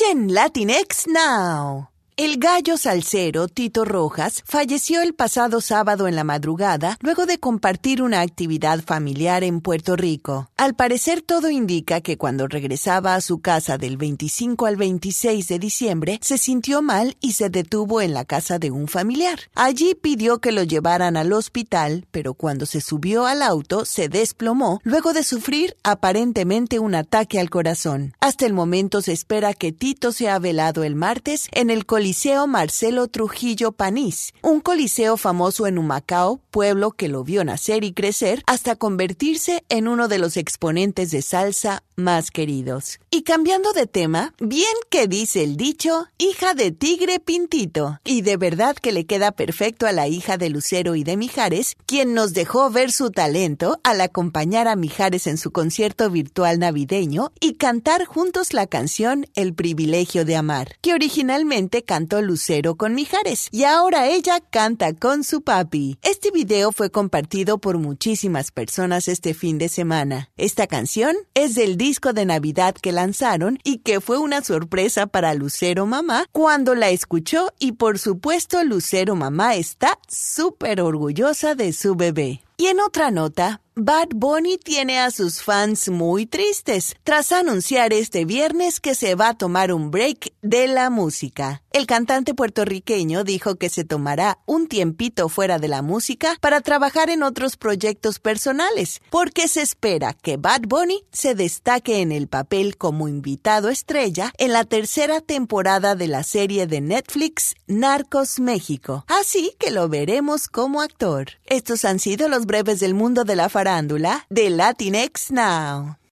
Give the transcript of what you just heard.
Oyen Latinx Now. El gallo salsero Tito Rojas falleció el pasado sábado en la madrugada luego de compartir una actividad familiar en Puerto Rico. Al parecer todo indica que cuando regresaba a su casa del 25 al 26 de diciembre se sintió mal y se detuvo en la casa de un familiar. Allí pidió que lo llevaran al hospital, pero cuando se subió al auto se desplomó luego de sufrir aparentemente un ataque al corazón. Hasta el momento se espera que Tito sea velado el martes en el Coliseo Coliseo Marcelo Trujillo Panís, un coliseo famoso en Humacao, pueblo que lo vio nacer y crecer hasta convertirse en uno de los exponentes de salsa más queridos. Y cambiando de tema, bien que dice el dicho, hija de tigre pintito. Y de verdad que le queda perfecto a la hija de Lucero y de Mijares, quien nos dejó ver su talento al acompañar a Mijares en su concierto virtual navideño y cantar juntos la canción El privilegio de amar, que originalmente cantó Lucero con Mijares y ahora ella canta con su papi. Este video fue compartido por muchísimas personas este fin de semana. Esta canción es del disco de Navidad que lanzaron y que fue una sorpresa para Lucero Mamá cuando la escuchó y por supuesto Lucero Mamá está súper orgullosa de su bebé. Y en otra nota, Bad Bunny tiene a sus fans muy tristes tras anunciar este viernes que se va a tomar un break de la música. El cantante puertorriqueño dijo que se tomará un tiempito fuera de la música para trabajar en otros proyectos personales, porque se espera que Bad Bunny se destaque en el papel como invitado estrella en la tercera temporada de la serie de Netflix Narcos México. Así que lo veremos como actor. Estos han sido los breves del mundo de la farándula de Latinx Now.